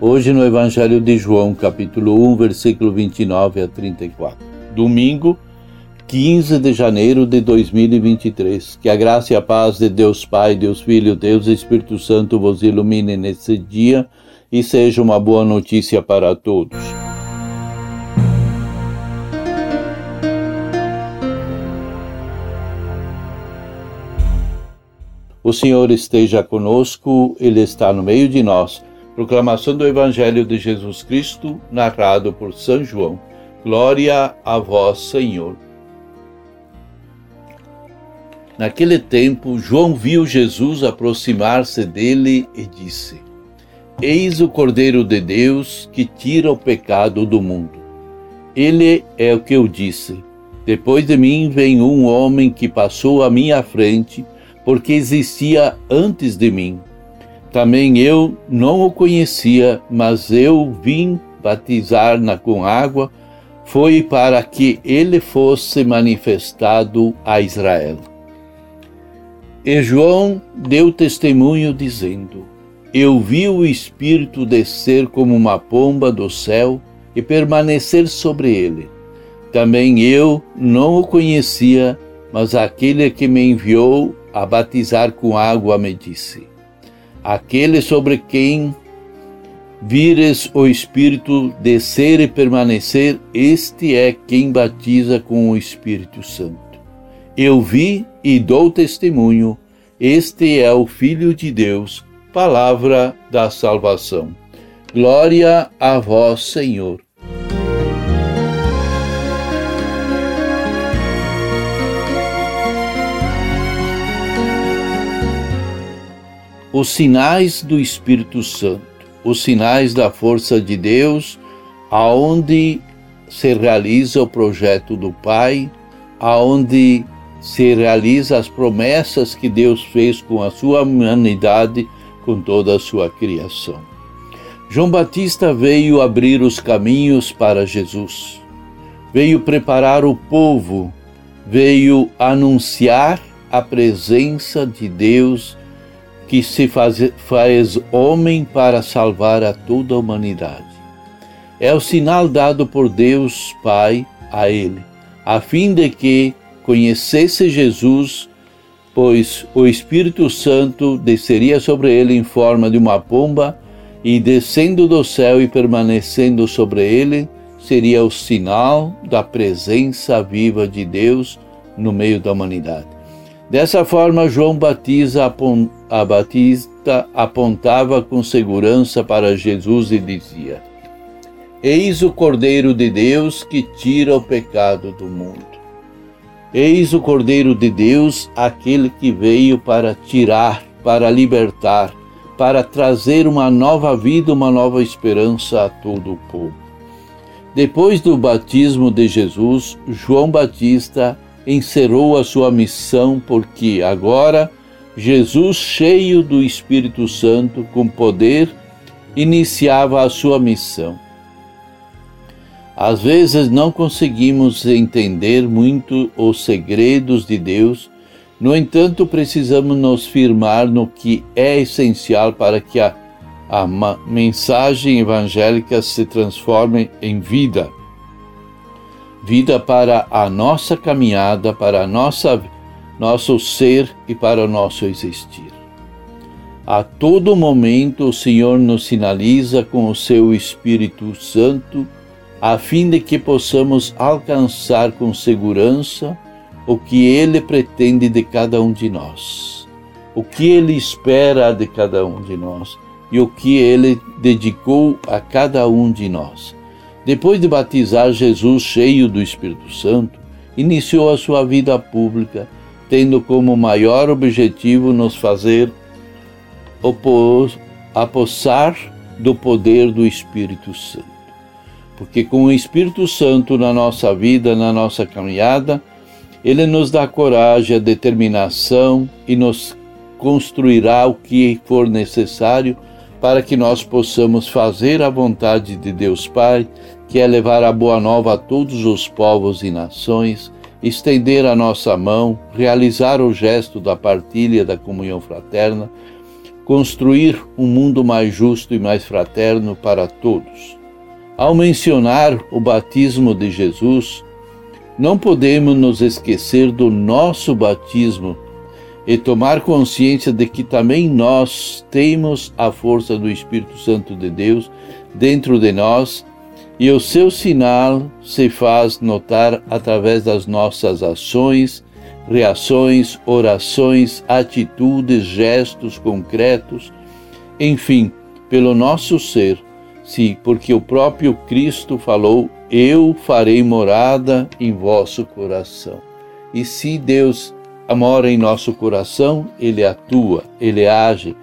hoje no Evangelho de João, capítulo 1, versículo 29 a 34. Domingo, 15 de janeiro de 2023. Que a graça e a paz de Deus Pai, Deus Filho, Deus Espírito Santo vos ilumine nesse dia e seja uma boa notícia para todos. O Senhor esteja conosco, Ele está no meio de nós. Proclamação do Evangelho de Jesus Cristo, narrado por São João. Glória a vós, Senhor. Naquele tempo, João viu Jesus aproximar-se dele e disse: Eis o Cordeiro de Deus que tira o pecado do mundo. Ele é o que eu disse. Depois de mim vem um homem que passou à minha frente porque existia antes de mim. Também eu não o conhecia, mas eu vim batizar na, com água, foi para que ele fosse manifestado a Israel. E João deu testemunho dizendo: Eu vi o Espírito descer como uma pomba do céu e permanecer sobre ele. Também eu não o conhecia, mas aquele que me enviou a batizar com água, me disse: Aquele sobre quem vires o Espírito descer e permanecer, este é quem batiza com o Espírito Santo. Eu vi e dou testemunho, este é o Filho de Deus, palavra da salvação. Glória a vós, Senhor. Os sinais do Espírito Santo, os sinais da força de Deus, aonde se realiza o projeto do Pai, aonde se realiza as promessas que Deus fez com a sua humanidade, com toda a sua criação. João Batista veio abrir os caminhos para Jesus, veio preparar o povo, veio anunciar a presença de Deus que se faz, faz homem para salvar a toda a humanidade. É o sinal dado por Deus Pai a ele, a fim de que conhecesse Jesus, pois o Espírito Santo desceria sobre ele em forma de uma pomba e descendo do céu e permanecendo sobre ele, seria o sinal da presença viva de Deus no meio da humanidade. Dessa forma, João Batista, a Batista apontava com segurança para Jesus e dizia: Eis o Cordeiro de Deus que tira o pecado do mundo. Eis o Cordeiro de Deus, aquele que veio para tirar, para libertar, para trazer uma nova vida, uma nova esperança a todo o povo. Depois do batismo de Jesus, João Batista encerrou a sua missão, porque agora Jesus, cheio do Espírito Santo, com poder, iniciava a sua missão. Às vezes não conseguimos entender muito os segredos de Deus, no entanto, precisamos nos firmar no que é essencial para que a, a mensagem evangélica se transforme em vida vida para a nossa caminhada, para a nossa, nosso ser e para o nosso existir. A todo momento o Senhor nos sinaliza com o seu Espírito Santo, a fim de que possamos alcançar com segurança o que Ele pretende de cada um de nós, o que Ele espera de cada um de nós e o que Ele dedicou a cada um de nós. Depois de batizar Jesus cheio do Espírito Santo, iniciou a sua vida pública, tendo como maior objetivo nos fazer opor, apossar do poder do Espírito Santo. porque com o Espírito Santo na nossa vida, na nossa caminhada, ele nos dá coragem, a determinação e nos construirá o que for necessário para que nós possamos fazer a vontade de Deus Pai, que é levar a boa nova a todos os povos e nações, estender a nossa mão, realizar o gesto da partilha da comunhão fraterna, construir um mundo mais justo e mais fraterno para todos. Ao mencionar o batismo de Jesus, não podemos nos esquecer do nosso batismo e tomar consciência de que também nós temos a força do Espírito Santo de Deus dentro de nós e o seu sinal se faz notar através das nossas ações, reações, orações, atitudes, gestos concretos, enfim, pelo nosso ser Sim, porque o próprio Cristo falou: Eu farei morada em vosso coração. E se Deus mora em nosso coração, ele atua, ele age,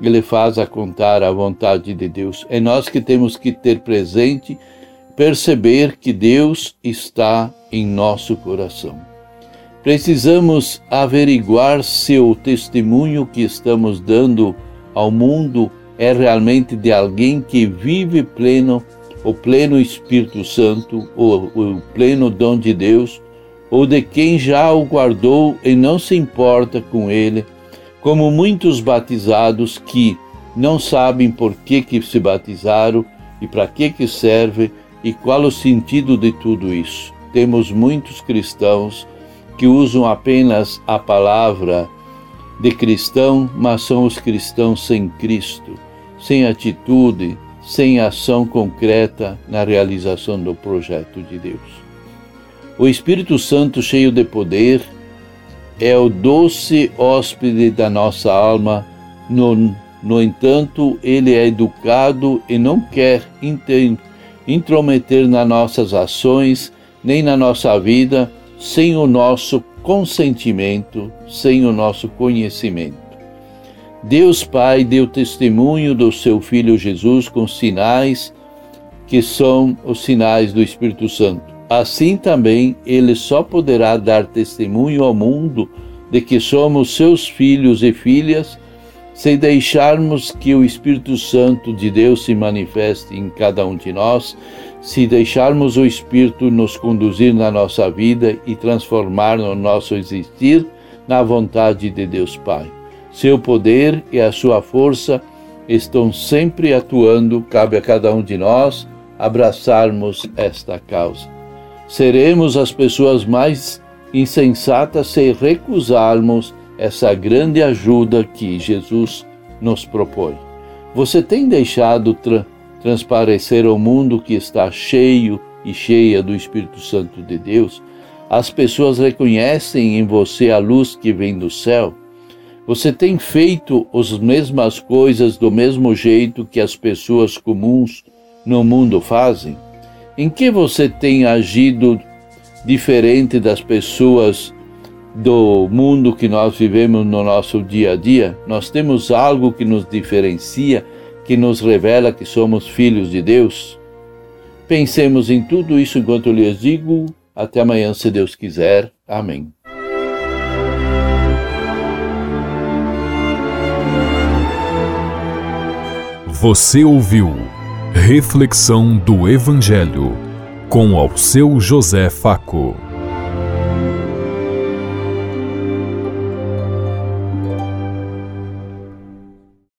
ele faz a contar a vontade de Deus. É nós que temos que ter presente, perceber que Deus está em nosso coração. Precisamos averiguar se o testemunho que estamos dando ao mundo é realmente de alguém que vive pleno, o pleno Espírito Santo, o, o pleno dom de Deus, ou de quem já o guardou e não se importa com ele, como muitos batizados que não sabem por que, que se batizaram e para que, que serve e qual o sentido de tudo isso. Temos muitos cristãos que usam apenas a palavra de cristão, mas são os cristãos sem Cristo sem atitude, sem ação concreta na realização do projeto de Deus. O Espírito Santo, cheio de poder, é o doce hóspede da nossa alma. No, no entanto, ele é educado e não quer intrometer nas nossas ações nem na nossa vida sem o nosso consentimento, sem o nosso conhecimento. Deus Pai deu testemunho do seu Filho Jesus com sinais que são os sinais do Espírito Santo. Assim também ele só poderá dar testemunho ao mundo de que somos seus filhos e filhas se deixarmos que o Espírito Santo de Deus se manifeste em cada um de nós, se deixarmos o Espírito nos conduzir na nossa vida e transformar no nosso existir na vontade de Deus Pai. Seu poder e a sua força estão sempre atuando, cabe a cada um de nós abraçarmos esta causa. Seremos as pessoas mais insensatas se recusarmos essa grande ajuda que Jesus nos propõe. Você tem deixado tra transparecer ao mundo que está cheio e cheia do Espírito Santo de Deus? As pessoas reconhecem em você a luz que vem do céu? Você tem feito as mesmas coisas do mesmo jeito que as pessoas comuns no mundo fazem? Em que você tem agido diferente das pessoas do mundo que nós vivemos no nosso dia a dia? Nós temos algo que nos diferencia, que nos revela que somos filhos de Deus? Pensemos em tudo isso enquanto eu lhes digo. Até amanhã, se Deus quiser. Amém. Você ouviu Reflexão do Evangelho com ao seu José Faco.